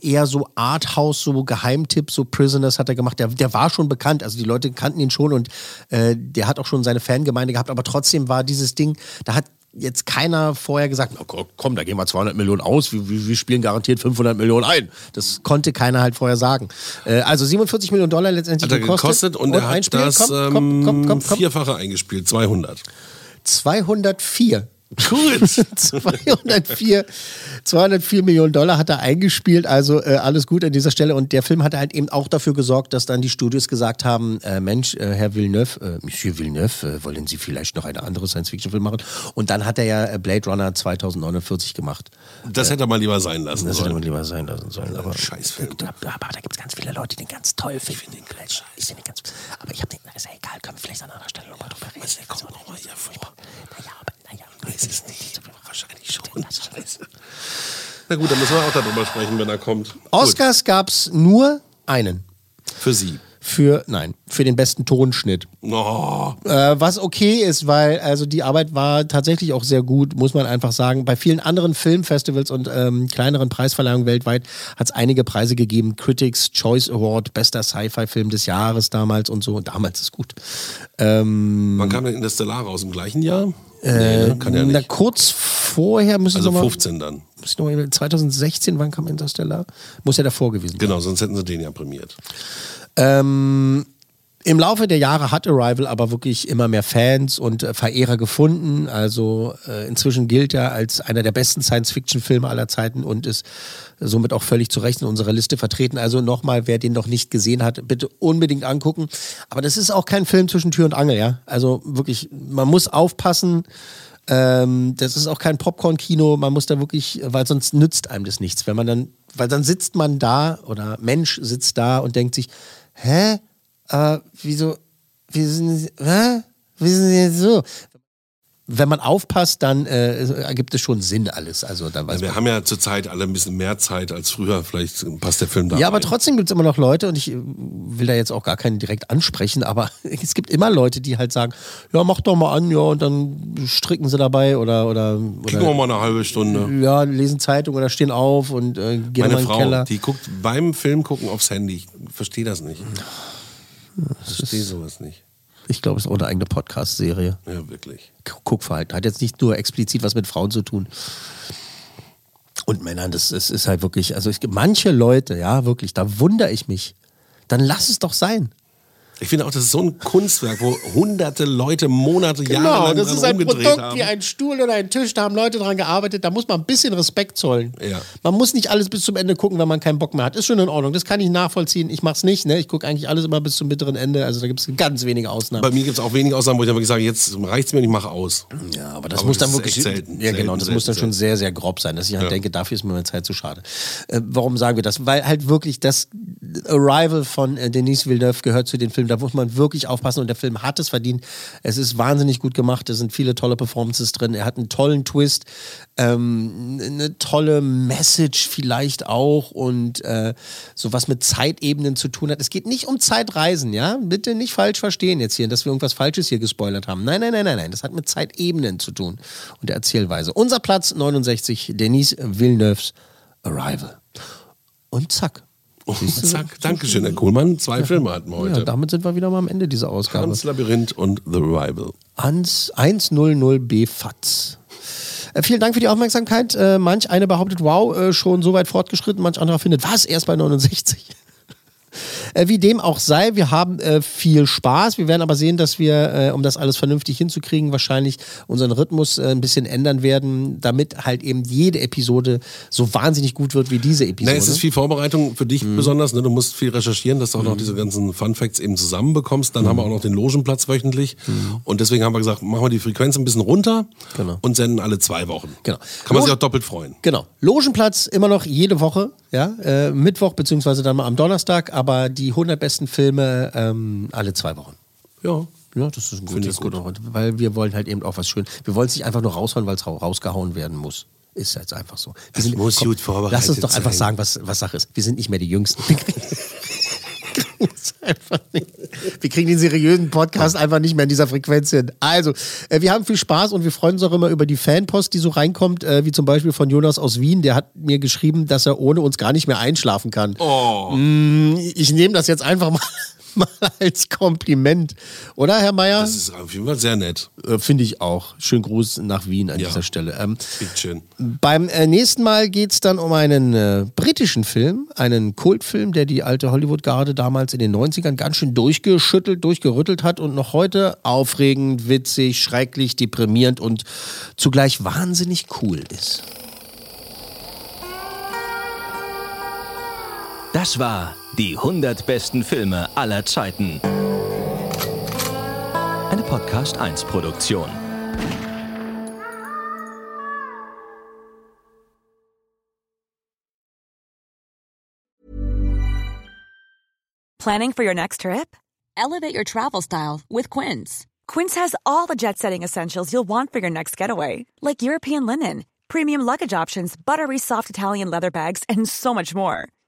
eher so Arthouse, so Geheimtipp, so Prisoners hat er gemacht. Der, der war schon bekannt, also die Leute kannten ihn schon und äh, der hat auch schon seine Fangemeinde gehabt, aber trotzdem war dieses Ding, da hat jetzt keiner vorher gesagt, "Na, komm, da gehen wir 200 Millionen aus, wir, wir spielen garantiert 500 Millionen ein. Das konnte keiner halt vorher sagen. Äh, also 47 Millionen Dollar letztendlich Hat er gekostet und, er hat das Komm, komm, komm, ähm, komm. vierfache eingespielt, 200. 204. Gut. [LAUGHS] 204, 204 Millionen Dollar hat er eingespielt, also äh, alles gut an dieser Stelle. Und der Film hat halt eben auch dafür gesorgt, dass dann die Studios gesagt haben, äh, Mensch, äh, Herr Villeneuve, äh, Monsieur Villeneuve, äh, wollen Sie vielleicht noch eine andere Science-Fiction-Film machen? Und dann hat er ja äh, Blade Runner 2049 gemacht. Das hätte er mal lieber sein lassen Das hätte sollen. man lieber sein lassen sollen. Aber, Scheißfilm. aber, aber da gibt es ganz viele Leute, die den ganz toll finden. Ich finde den scheiße. Ich finde den ganz. Aber ich habe den. Ist ja egal, können wir vielleicht an anderer Stelle nochmal drüber reden. Kommt nochmal hier vor. Naja, aber. Weiß es nicht. Wahrscheinlich schon. Scheiße. Na gut, dann müssen wir auch darüber sprechen, wenn er kommt. Oscars gab es nur einen. Für Sie. für, nein, für den besten Tonschnitt. Oh. Äh, was okay ist, weil also die Arbeit war tatsächlich auch sehr gut, muss man einfach sagen. Bei vielen anderen Filmfestivals und ähm, kleineren Preisverleihungen weltweit hat es einige Preise gegeben. Critics Choice Award, bester Sci-Fi-Film des Jahres damals und so. Damals ist gut. Ähm, Wann kam denn Interstellar raus? Im gleichen Jahr? Äh, ne? Kann ja na, nicht. kurz vorher müssen Also Sie noch mal, 15 dann. muss ich noch mal, 2016, wann kam Interstellar? Muss ja davor gewesen sein. Genau, sonst hätten sie den ja prämiert. Ähm, Im Laufe der Jahre hat Arrival aber wirklich immer mehr Fans und äh, Verehrer gefunden. Also äh, inzwischen gilt er als einer der besten Science-Fiction-Filme aller Zeiten und ist somit auch völlig zu Recht in unserer Liste vertreten. Also nochmal, wer den noch nicht gesehen hat, bitte unbedingt angucken. Aber das ist auch kein Film zwischen Tür und Angel, ja. Also wirklich, man muss aufpassen. Ähm, das ist auch kein Popcorn-Kino, man muss da wirklich, weil sonst nützt einem das nichts. Wenn man dann, weil dann sitzt man da oder Mensch sitzt da und denkt sich, hä? Aber wieso, wie sind Sie, hä? Wie sind Sie jetzt so? Wenn man aufpasst, dann äh, ergibt es schon Sinn alles. Also dann weiß Wir man. haben ja zurzeit alle ein bisschen mehr Zeit als früher. Vielleicht passt der Film da. Ja, aber rein. trotzdem gibt es immer noch Leute, und ich äh, will da jetzt auch gar keinen direkt ansprechen, aber [LAUGHS] es gibt immer Leute, die halt sagen, ja, mach doch mal an, ja, und dann stricken sie dabei oder oder, Kicken wir oder mal eine halbe Stunde. ja, lesen Zeitung oder stehen auf und äh, gehen Meine mal in den Frau, Keller. die guckt beim Film gucken aufs Handy. Ich verstehe das nicht. Ich verstehe sowas nicht. Ich glaube, es ist auch eine eigene Podcast-Serie. Ja, wirklich. Guckverhalten. Hat jetzt nicht nur explizit was mit Frauen zu tun. Und Männern, das ist, ist halt wirklich, also gibt manche Leute, ja, wirklich, da wundere ich mich. Dann lass es doch sein. Ich finde auch, das ist so ein Kunstwerk, wo hunderte Leute Monate, Jahre Genau, lang das ist ein Produkt haben. wie ein Stuhl oder ein Tisch, da haben Leute dran gearbeitet, da muss man ein bisschen Respekt zollen. Ja. Man muss nicht alles bis zum Ende gucken, wenn man keinen Bock mehr hat. Ist schon in Ordnung, das kann ich nachvollziehen. Ich mach's nicht, ne? Ich gucke eigentlich alles immer bis zum bitteren Ende, also da gibt es ganz wenige Ausnahmen. Bei mir gibt es auch wenige Ausnahmen, wo ich dann wirklich sage, jetzt reicht's mir und ich mache aus. Ja, aber das Aber muss das dann wirklich. selten. Ja, genau, Selten, das muss dann selten, schon sehr, sehr grob sein, dass ich halt Ja. denke, dafür ist mir meine Zeit zu schade. Äh, warum sagen wir das? Weil halt wirklich das Arrival von äh, Denis Villeneuve gehört zu den Filmen. Da muss man wirklich aufpassen und der Film hat es verdient. Es ist wahnsinnig gut gemacht, es sind viele tolle Performances drin. Er hat einen tollen Twist, ähm, eine tolle Message vielleicht auch und äh, sowas mit Zeitebenen zu tun hat. Es geht nicht um Zeitreisen, ja? Bitte nicht falsch verstehen jetzt hier, dass wir irgendwas Falsches hier gespoilert haben. Nein, nein, nein, nein, nein. Das hat mit Zeitebenen zu tun und der Erzählweise. Unser Platz 69, Denis Villeneuves Arrival. Und zack. Und zack, Dankeschön, Herr Kohlmann. Zwei Filme hatten wir heute. Ja, damit sind wir wieder mal am Ende dieser Ausgabe. Hans Labyrinth und The Rival. Hans 100b FATS. Äh, vielen Dank für die Aufmerksamkeit. Äh, manch eine behauptet, wow, äh, schon so weit fortgeschritten. Manch anderer findet, was, erst bei 69? Äh, wie dem auch sei, wir haben äh, viel Spaß. Wir werden aber sehen, dass wir, äh, um das alles vernünftig hinzukriegen, wahrscheinlich unseren Rhythmus äh, ein bisschen ändern werden, damit halt eben jede Episode so wahnsinnig gut wird wie diese Episode. Na, es ist viel Vorbereitung für Mhm. dich besonders. Ne? Du musst viel recherchieren, dass du auch noch diese ganzen Fun Facts eben zusammenbekommst. Dann haben wir auch noch den Logenplatz wöchentlich. Und deswegen haben wir gesagt, machen wir die Frequenz ein bisschen runter Mhm. Genau. und senden alle zwei Wochen. Genau. Kann man sich Logen- auch doppelt freuen. Genau. Logenplatz immer noch jede Woche, ja, äh, Mittwoch beziehungsweise dann mal am Donnerstag, aber die 100 besten Filme ähm, alle zwei Wochen. Ja. Ja, das ist ein gutes, gut. weil wir wollen halt eben auch was schön. Wir wollen es nicht einfach nur raushauen, weil es rausgehauen werden muss. Ist jetzt einfach so. Wir Es muss gut vorbereitet Lass uns doch einfach sein. sagen, was, was Sache ist. Wir sind nicht mehr die Jüngsten. [LAUGHS] Wir kriegen, den seriösen Podcast einfach nicht mehr in dieser Frequenz hin. Also, äh, wir haben viel Spaß und wir freuen uns auch immer über die Fanpost, die so reinkommt, äh, wie zum Beispiel von Jonas aus Wien. Der hat mir geschrieben, dass er ohne uns gar nicht mehr einschlafen kann. Oh. Mm, ich nehme das jetzt einfach mal, mal [LAUGHS] als Kompliment. Oder, Herr Mayer? Das ist auf jeden Fall sehr nett. Äh, Finde ich auch. Schönen Gruß nach Wien an Ja. dieser Stelle. Ähm, Bitteschön. beim äh, nächsten Mal geht es dann um einen äh, britischen Film, einen Kultfilm, der die alte Hollywood-Garde damals in den 90ern ganz schön durchgeschüttelt, durchgerüttelt hat und noch heute aufregend, witzig, schrecklich, deprimierend und zugleich wahnsinnig cool ist. Das war die 100 besten Filme aller Zeiten. Eine Podcast 1 Produktion. Planning for your next trip? Elevate your travel style with Quince. Quince has all the jet setting essentials you'll want for your next getaway, like European linen, premium luggage options, buttery soft Italian leather bags, and so much more.